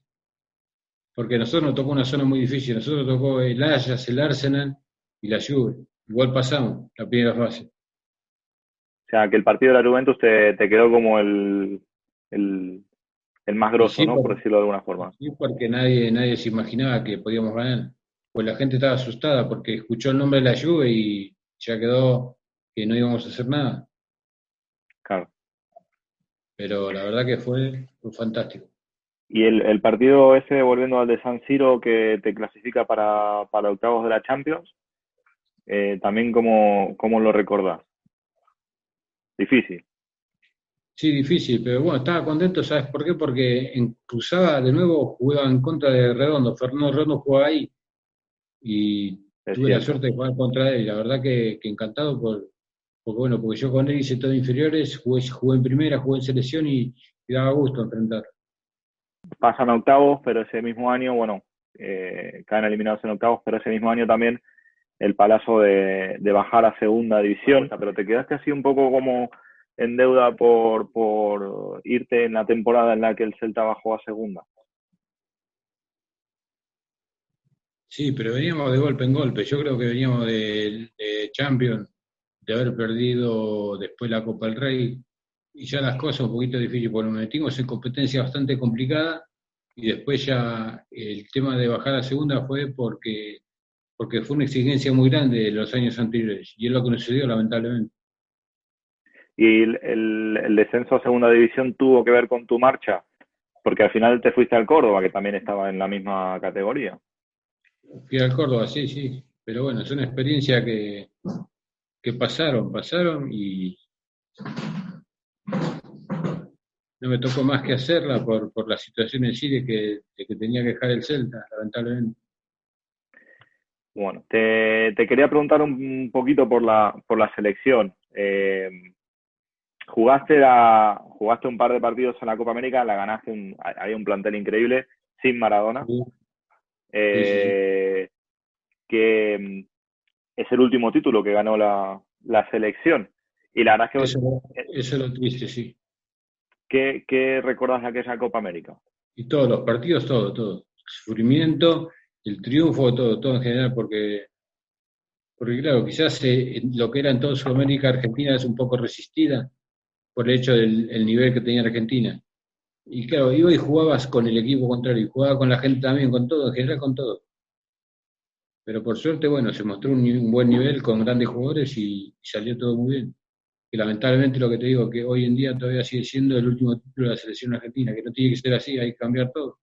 Porque a nosotros nos tocó una zona muy difícil. Nosotros nos tocó el Ajax, el Arsenal y la Juve. Igual pasamos la primera fase. O sea, que el partido de la Juventus te, te quedó como el, el, el más grosso, ¿no? Por decirlo de alguna forma. Sí, porque nadie, nadie se imaginaba que podíamos ganar pues la gente estaba asustada porque escuchó el nombre de la lluvia y ya quedó que no íbamos a hacer nada. Claro. Pero la verdad que fue, fantástico. Y el, el partido ese, volviendo al de San Siro, que te clasifica para, para octavos de la Champions, eh, también cómo, cómo lo recordás. Difícil. Sí, difícil, pero bueno, estaba contento, ¿sabes por qué? Porque en Cruzada de nuevo jugaba en contra de Redondo, Fernando Redondo jugaba ahí y Es tuve la suerte de jugar contra él y la verdad que, que encantado por, porque bueno, porque yo con él hice todo inferiores, jugué, jugué en primera, jugué en selección y, y daba gusto enfrentar. Pasan a octavos, pero ese mismo año, bueno, eh, caen eliminados en octavos, pero ese mismo año también el palazo de, de bajar a segunda división. Pero te quedaste así un poco como en deuda por, por irte en la temporada en la que el Celta bajó a segunda. Sí, pero veníamos de golpe en golpe. Yo creo que veníamos de, de Champions, de haber perdido después la Copa del Rey, y ya las cosas un poquito difíciles, porque nos metimos en competencia bastante complicada, y después ya el tema de bajar a segunda fue porque, porque fue una exigencia muy grande de los años anteriores, y es lo que nos sucedió lamentablemente. Y el, el, el descenso a segunda división tuvo que ver con tu marcha, porque al final te fuiste al Córdoba, que también estaba en la misma categoría. Fui al Córdoba, sí, sí, pero bueno, es una experiencia que, que pasaron, pasaron y no me tocó más que hacerla por, por la situación en sí de que, de que tenía que dejar el Celta, lamentablemente. Bueno, te, te quería preguntar un, poquito por la, por la selección. Eh, jugaste, la, jugaste un par de partidos en la Copa América, la ganaste, un, había un plantel increíble, sin Maradona, Sí, eh, que es el último título que ganó la, la selección. Y la verdad es que, Eso, eso es lo triste, sí. ¿qué, qué recordás de aquella Copa América? Y todos los partidos, todo, todo. Sufrimiento, el triunfo, todo, todo en general, porque, porque claro, quizás eh, lo que era en toda Sudamérica, Argentina es un poco resistida por el hecho del el nivel que tenía Argentina. Y claro, iba y jugabas con el equipo contrario, y jugaba con la gente también, con todo, en general con todo. Pero por suerte, bueno, se mostró un buen nivel con grandes jugadores y, y salió todo muy bien. Y lamentablemente lo que te digo, que hoy en día todavía sigue siendo el último título de la selección argentina, que no tiene que ser así, hay que cambiar todo.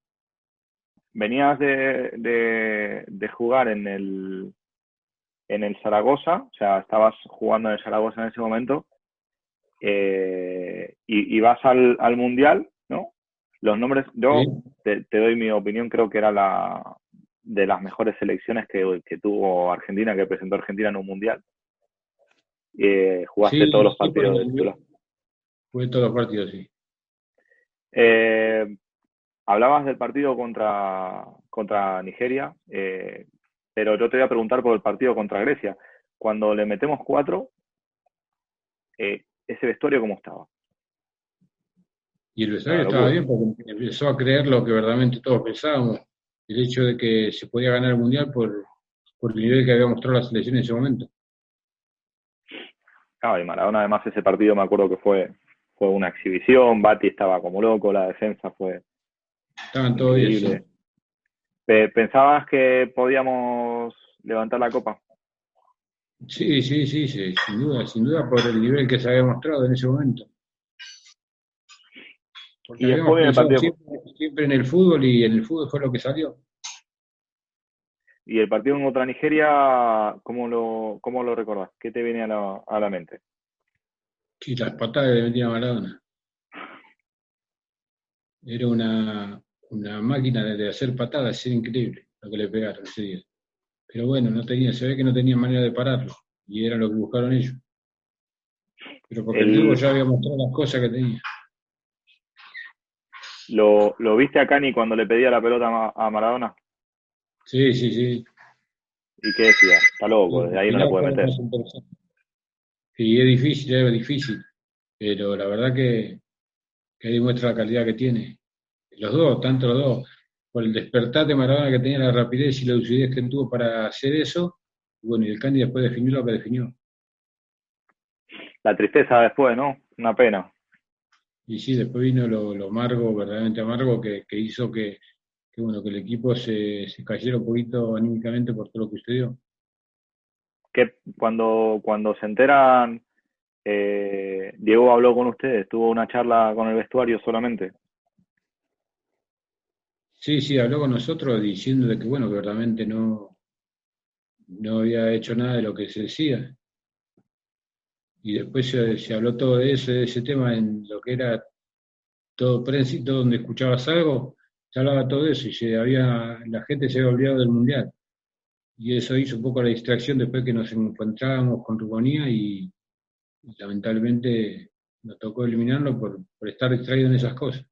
Venías de, de, de jugar en el, en el Zaragoza, o sea, estabas jugando en el Zaragoza en ese momento, eh, y, y vas al, al Mundial, ¿no? Los nombres, yo Sí. te, te doy mi opinión, creo que era la de las mejores selecciones que, que tuvo Argentina, que presentó Argentina en un Mundial. Eh, jugaste Sí, todos los sí, partidos de titular. Fue todos los partidos, sí. Eh, hablabas del partido contra, contra Nigeria, eh, pero yo te voy a preguntar por el partido contra Grecia. Cuando le metemos cuatro, eh, ese vestuario cómo estaba. Y el vestuario Claro, estaba bueno. bien porque empezó a creer lo que verdaderamente todos pensábamos, el hecho de que se podía ganar el Mundial por, por el nivel que había mostrado la selección en ese momento. Claro, y Maradona además ese partido me acuerdo que fue, fue una exhibición, Bati estaba como loco, la defensa fue Estaban todos bien. ¿Pensabas que podíamos levantar la copa? Sí, sí, sí, sí, sin duda, sin duda por el nivel que se había mostrado en ese momento. Porque Y habíamos pensado siempre, siempre en el fútbol y en el fútbol fue lo que salió. Y el partido contra Nigeria, ¿cómo lo, cómo lo recordás? ¿Qué te viene a la, a la mente? Sí, las patadas que le metía Maradona. Era una, una máquina de, hacer patadas, era increíble lo que le pegaron ese día. Pero bueno, no tenía, se ve que no tenía manera de pararlo, y era lo que buscaron ellos. Pero porque el, tipo ya había mostrado las cosas que tenía. ¿Lo, lo viste a Cani cuando le pedía la pelota a Ma- a Maradona? Sí, sí, sí. ¿Y qué decía? Está loco, desde ahí no Mirá puede meter. Sí, es difícil, es difícil, pero la verdad que, que demuestra la calidad que tiene. Los dos, tanto los dos, por el despertar de Maradona que tenía la rapidez y la lucidez que tuvo para hacer eso, y bueno, y el Candy después definió lo que definió. La tristeza después, ¿no? Una pena. Y sí, después vino lo, lo amargo, verdaderamente amargo, que, que hizo que, que, bueno, que el equipo se, se cayera un poquito anímicamente por todo lo que sucedió. Que cuando, cuando se enteran, eh, Diego habló con ustedes, tuvo una charla con el vestuario solamente. Sí, sí, habló con nosotros diciendo de que, bueno, que verdaderamente no, no había hecho nada de lo que se decía. Y después se, habló todo de ese, de ese tema en lo que era todo prensa todo donde escuchabas algo, se hablaba todo eso y se había, la gente se había olvidado del mundial. Y eso hizo un poco la distracción después que nos encontrábamos con Rumanía y, y lamentablemente nos tocó eliminarlo por, por estar distraído en esas cosas.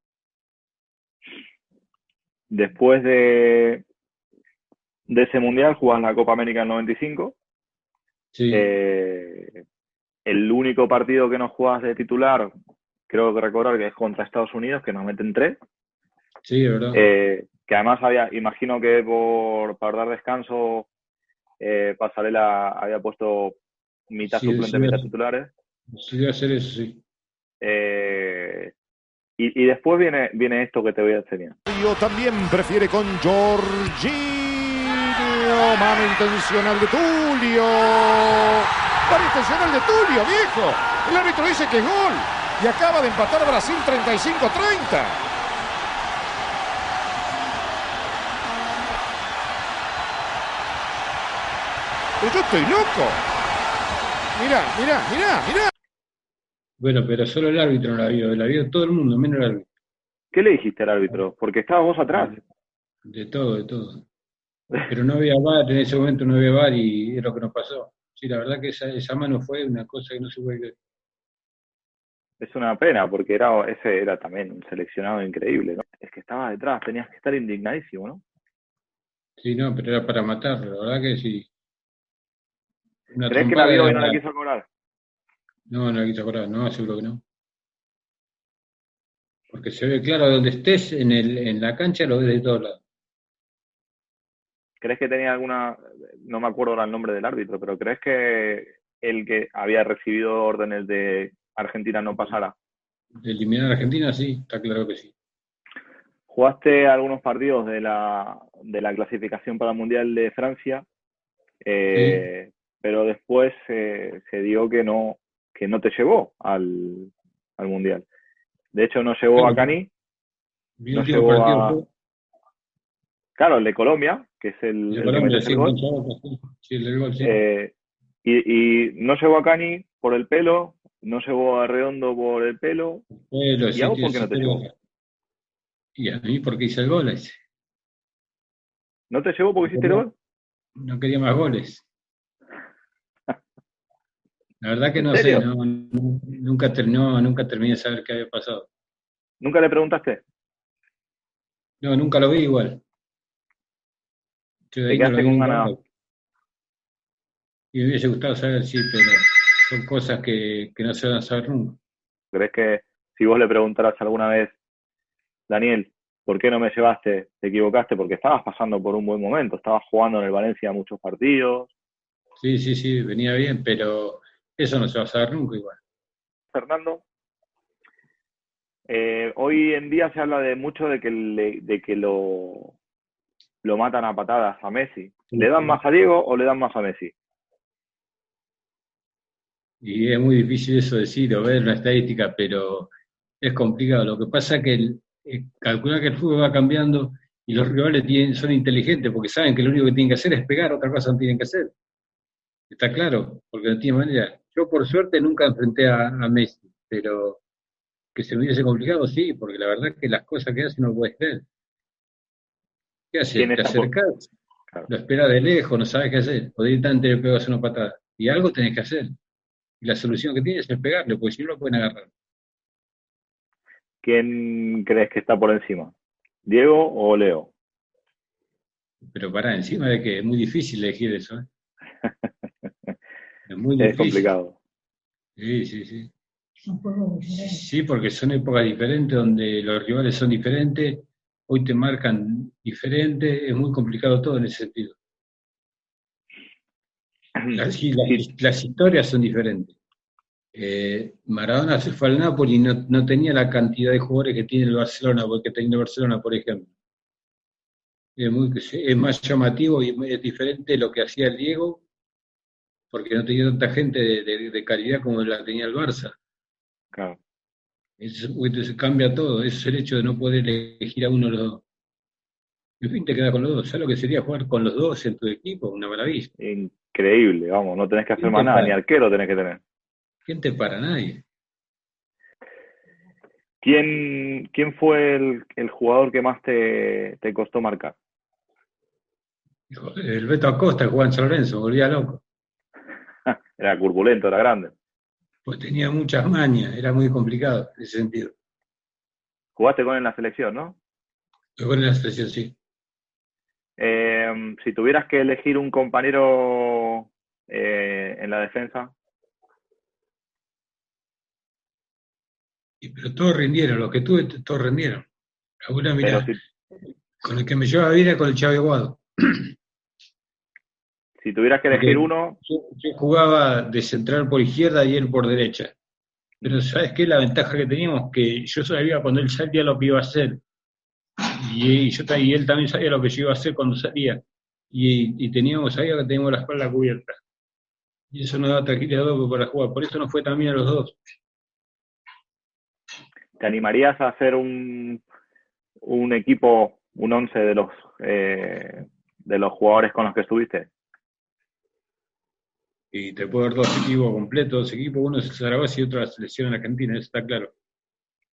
Después de, de ese mundial jugás la Copa América en 95. Sí, Eh, el único partido que no jugás de titular, creo que recordar que es contra Estados Unidos, que nos meten tres. sí, de verdad. Eh, que además había, imagino que por para dar descanso, eh, Pasarela había puesto mitad Sí, suplente, sí, mitad sí. titulares. Sí, hacer eso, sí. Eh, y, después viene, viene esto que te voy a enseñar. Yo también prefiere con Jorginho. Mano intencional de Tulio. Mano intencional de Tulio, viejo. El árbitro dice que es gol. Y acaba de empatar Brasil 35-30. Pero yo estoy loco. Mirá, mirá, mirá, mirá. Bueno, pero solo el árbitro no la vio, la vio todo el mundo, menos el árbitro. ¿Qué le dijiste al árbitro? Porque estabas vos atrás. De todo, de todo. Pero no había VAR, en ese momento no había VAR y es lo que nos pasó. Sí, la verdad que esa, esa mano fue una cosa que no se puede creer. Es una pena, porque era, ese era también un seleccionado increíble, ¿no? Es que estabas detrás, tenías que estar indignadísimo, ¿no? Sí, no, pero era para matarlo, la verdad que sí. Una ¿Crees que la vio y no la quiso cobrar? No, no la quiso cobrar, no, seguro que no. Porque se ve claro donde estés en, el, en la cancha, lo ves de todos lados. ¿Crees que tenía alguna, no me acuerdo ahora el nombre del árbitro, pero crees que el que había recibido órdenes de Argentina no pasara? De eliminar a Argentina, sí, está claro que sí. Jugaste algunos partidos de la, de la clasificación para el Mundial de Francia, eh, pero después eh, se dio que no, que no te llevó al, al Mundial. De hecho, no llevó a. Cani, No partido a- claro, el de Colombia, que es el, de el que Colombia, el gol. sí. Del gol, sí. Eh, y, y no llevó a Cani por el pelo, no llevó a Redondo por el pelo. Pero ¿y a vos por qué no te llevó? Y a mí porque hice el gol ese. ¿No te llevó porque hiciste el gol? No quería más goles. La verdad que ¿En no sé, no, no- nunca, nunca terminé de saber qué había pasado. ¿Nunca le preguntaste? No, nunca lo vi igual. Yo de ahí no lo vi nunca. ganas. Y me hubiese gustado saber, sí, pero son cosas que, que no se van a saber nunca. ¿Crees que si vos le preguntaras alguna vez, Daniel, ¿por qué no me llevaste? Te equivocaste porque estabas pasando por un buen momento, estabas jugando en el Valencia muchos partidos. Sí, sí, sí, venía bien, pero eso no se va a saber nunca igual. Fernando, eh, hoy en día se habla de mucho de que, le- de que lo, lo matan a patadas a Messi. ¿Le dan más a Diego o le dan más a Messi? Y es muy difícil eso decir o ver la estadística, pero es complicado. Lo que pasa es que el, eh, calcular que el fútbol va cambiando y los rivales tienen, son inteligentes porque saben que lo único que tienen que hacer es pegar, otra cosa no tienen que hacer. Está claro, porque no tiene manera. Yo por suerte nunca enfrenté a, a Messi, pero que se me hubiese complicado, sí, porque la verdad que las cosas que hace no puedes creer. ¿Qué haces? ¿Quién Te acercás, Claro. lo esperas de lejos, no sabes qué hacer, o directamente le pegas una patada. Y algo tenés que hacer. Y la solución que tienes es pegarle, porque si no lo pueden agarrar. ¿Quién crees que está por encima? ¿Diego o Leo? Pero para encima de que es muy difícil elegir eso. ¿eh? Es muy Es complicado. Sí, sí, sí. Sí, porque son épocas diferentes donde los rivales son diferentes, hoy te marcan diferente, es muy complicado todo en ese sentido. Las, las- las historias son diferentes. Eh, Maradona se fue al Napoli y no, no tenía la cantidad de jugadores que tiene el Barcelona, porque tenía el Barcelona, por ejemplo. Es, muy, es más llamativo y es diferente lo que hacía el Diego, porque no tenía tanta gente de, de- de calidad como la tenía el Barça. Claro. Eso, entonces cambia todo, eso es el hecho de no poder elegir a uno de los dos. En fin, te quedas con los dos. ¿Sabes lo que sería jugar con los dos en tu equipo? Una maravilla. Increíble, vamos, no tenés que hacer más nada, ni arquero tenés que tener. ¿Quién te para? Nadie. ¿Quién, quién fue el, el jugador que más te, te costó marcar? El Beto Acosta jugaba en San Lorenzo, volvía loco. Era turbulento, era grande. Pues tenía muchas mañas, era muy complicado en ese sentido. Jugaste con él en la selección, ¿no? Con él en la selección, sí. Eh, si tuvieras que elegir un compañero eh, en la defensa. Y, pero todos rindieron, los que tuve, todos rindieron. Alguna, mira, con el que me llevaba bien era con el Chavo Aguado. Si tuvieras que elegir uno. Yo, jugaba de central por izquierda y él por derecha. Pero ¿sabes qué? La ventaja que teníamos, que yo sabía cuando él salía lo que iba a hacer. Y, yo, y él también sabía lo que yo iba a hacer cuando salía. Y, teníamos, sabía que teníamos la espalda cubierta. Y eso nos da tranquilidad para jugar. Por eso no fue también a los dos. ¿Te animarías a hacer un, un equipo, un once de los eh, de los jugadores con los que estuviste? Y te puedo dar dos equipos completos, dos equipos, uno es el Zaragoza y otro la selección en Argentina, eso está claro.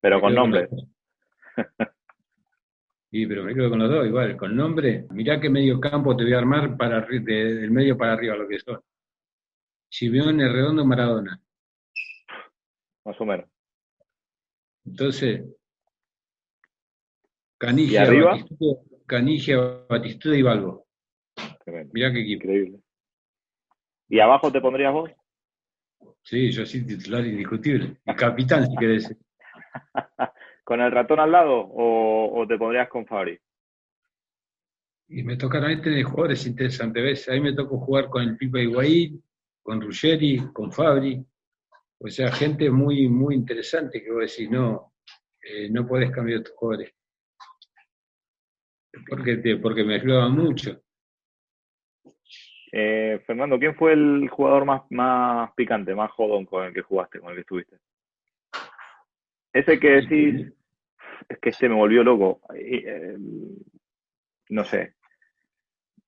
Pero con nombre. Sí, pero me quedo con los dos, igual, con nombre. Mirá qué medio campo te voy a armar para del medio para arriba, lo que son. Simeone, Redondo, Maradona. Más o menos. Entonces, Canigia, ¿Y arriba? Batistuta, Canigia, Batistuta y Balbo. Mirá qué equipo. Increíble. ¿Y abajo te pondrías vos? Sí, yo sí, titular indiscutible. Y capitán, si querés. ¿Con el ratón al lado o, te pondrías con Fabri? Y me tocaron ahí tener jugadores interesantes. ¿ves? Ahí me tocó jugar con el Pipa Higuaín, con Ruggeri, con Fabri. O sea, gente muy, muy interesante que vos decís, no, eh, no podés cambiar tus jugadores. Porque, te, porque me ayudaban mucho. Eh, Fernando, ¿quién fue el jugador más, más picante, más jodón con el que jugaste, con el que estuviste? Ese que decís, es que este me volvió loco. Eh, no sé.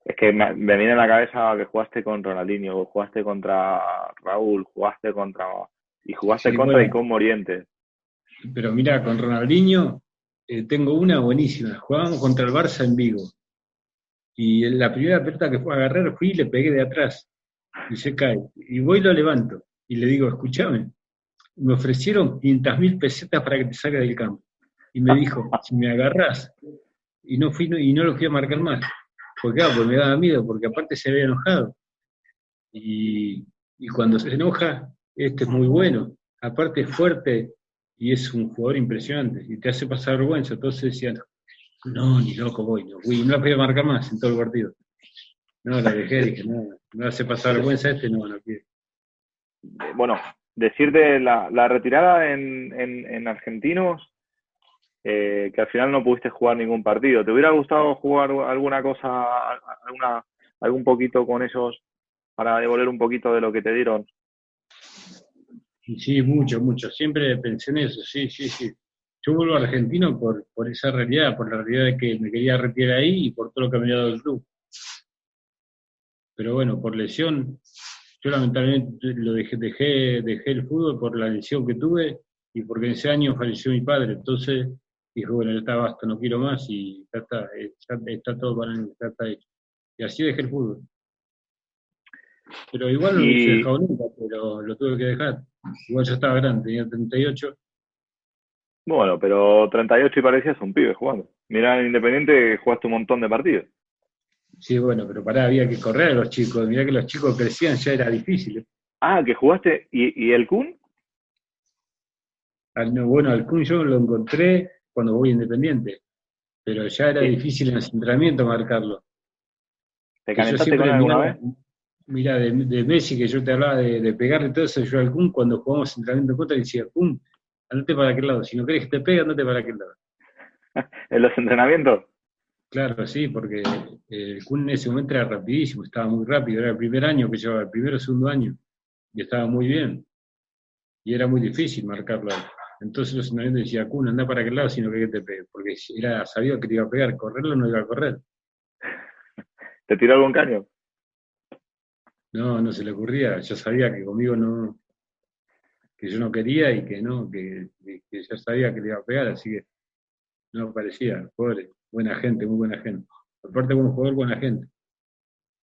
Es que me, viene a la cabeza que jugaste con Ronaldinho, jugaste contra Raúl, jugaste contra. Y jugaste contra bueno. Icon Morientes. Pero mira, con Ronaldinho eh, tengo una buenísima. Jugábamos contra el Barça en Vigo. Y la primera pelota que fue a agarrar, fui y le pegué de atrás. Y se cae. Y voy y lo levanto. Y le digo, escúchame, me ofrecieron 500 mil pesetas para que te salga del campo. Y me dijo, si me agarras, y no fui y no lo fui a marcar más. Porque claro, pues me daba miedo, porque aparte se había enojado. Y, y cuando se enoja, este es muy bueno. Aparte es fuerte y es un jugador impresionante. Y te hace pasar vergüenza. Entonces decían, no, ni loco voy, no, no la podía marcar más en todo el partido. No, la dejé, dije, no, me hace pasar vergüenza este, no, no quiere. Bueno, decirte la, la retirada en, en, en Argentinos, eh, que al final no pudiste jugar ningún partido. ¿Te hubiera gustado jugar alguna cosa, alguna, algún poquito con ellos para devolver un poquito de lo que te dieron? Sí, mucho, mucho. Siempre pensé en eso, sí, sí, sí. Yo vuelvo a Argentino por, por esa realidad, por la realidad de que me quería retirar ahí y por todo lo que me había dado el club. Pero bueno, por lesión, yo lamentablemente lo dejé, dejé, dejé el fútbol por la lesión que tuve y porque en ese año falleció mi padre. Entonces dije, bueno, ya está basta, no quiero más y ya está, ya está todo para mí, ya está hecho. Y así dejé el fútbol. Pero igual no lo dejado nunca, pero lo tuve que dejar. Igual ya estaba grande, tenía 38. Bueno, pero 38 y parecías un pibe jugando. Mirá, en Independiente jugaste un montón de partidos. Sí, bueno, pero pará, había que correr a los chicos. Mirá que los chicos crecían, ya era difícil. Ah, que jugaste. ¿Y, y el Kun? Al, no, bueno, al Kun yo lo encontré cuando voy Independiente. Pero ya era sí. difícil en el entrenamiento marcarlo. ¿Te calentaste con él alguna vez? Mira, de, de, Messi, que yo te hablaba de, de pegarle todo eso, yo al Kun, cuando jugamos entrenamiento en contra, decía, Kun, andate para aquel lado. Si no querés que te pegue, andate para aquel lado. ¿En los entrenamientos? Claro, sí, porque el Kun en ese momento era rapidísimo, estaba muy rápido, era el primer año que llevaba, el primero o segundo año, y estaba muy bien. Y era muy difícil marcarlo. Entonces los entrenamientos decía, Kun, anda para aquel lado, sino que te pegue, porque era sabido que te iba a pegar, correrlo no iba a correr. ¿Te tiró algún caño? No, no se le ocurría, yo sabía que conmigo no, que yo no quería y que no, que, ya sabía que le iba a pegar, así que no parecía, pobre, buena gente, muy buena gente. Aparte como jugador, buena gente.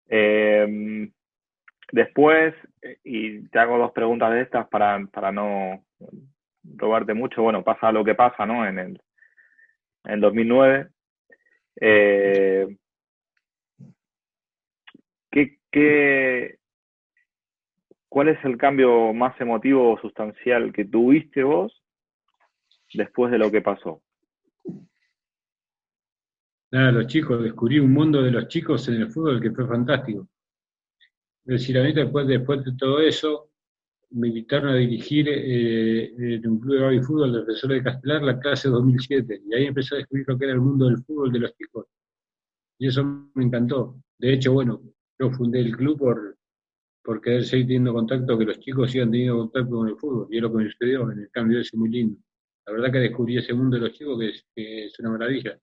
Eh, después, y te hago dos preguntas de estas para, para no robarte mucho, bueno, pasa lo que pasa, ¿no? En el, en 2009. Eh, ¿qué, qué, ¿Cuál es el cambio más emotivo o sustancial que tuviste vos después de lo que pasó? Nada, los chicos, descubrí un mundo de los chicos en el fútbol que fue fantástico. Es decir, a mí después, después de todo eso, me invitaron a dirigir eh, en un club de baby fútbol del profesor de Castelar la clase 2007. Y ahí empecé a descubrir lo que era el mundo del fútbol de los chicos. Y eso me encantó. De hecho, bueno, yo fundé el club por, por querer seguir teniendo contacto, que los chicos sigan teniendo contacto con el fútbol. Y es lo que me sucedió en el cambio ese muy lindo. La verdad que descubrí ese mundo de los chicos que es, que es una maravilla.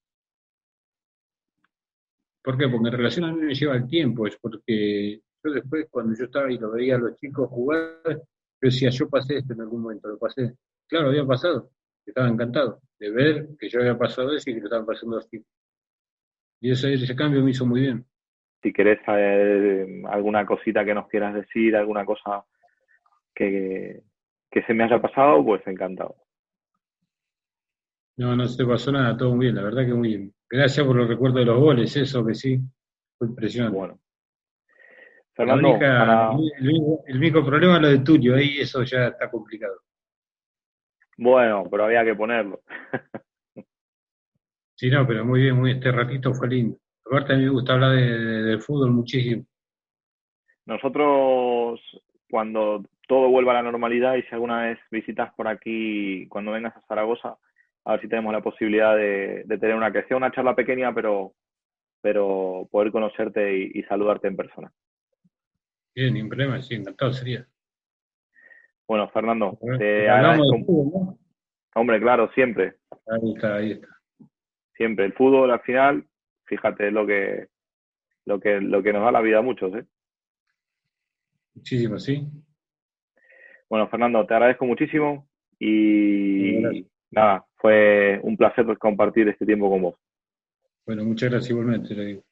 ¿Por qué? Porque en relación a mí me lleva el tiempo, es porque yo después, cuando yo estaba y lo veía a los chicos jugar, yo decía, yo pasé esto en algún momento, lo pasé. Claro, había pasado, estaba encantado de ver que yo había pasado eso y que lo estaban pasando los chicos. Y ese, ese cambio me hizo muy bien si querés saber alguna cosita que nos quieras decir, alguna cosa que, que se me haya pasado, pues encantado. No, no se pasó nada, todo muy bien, la verdad que muy bien. Gracias por los recuerdos de los goles, eso que sí, fue impresionante. Bueno. Fernando, el, único, problema es lo de Tulio, ahí eso ya está complicado. Bueno, pero había que ponerlo. sí, no, pero muy bien, muy este ratito fue lindo. Aparte a mí me gusta hablar de, fútbol muchísimo. Nosotros, cuando todo vuelva a la normalidad y si alguna vez visitas por aquí, cuando vengas a Zaragoza, a ver si tenemos la posibilidad de, tener una, que sea una charla pequeña, pero, pero poder conocerte y, saludarte en persona. Bien, ni problema, sí, encantado sería. Bueno, Fernando, te agradezco. Hombre, claro, siempre. Ahí está, ahí está. Siempre. El fútbol al final fíjate lo que, lo que, lo que nos da la vida a muchos, ¿eh? Muchísimo, sí. Bueno, Fernando, te agradezco muchísimo y nada, fue un placer compartir este tiempo con vos. Bueno, muchas gracias igualmente, lo digo.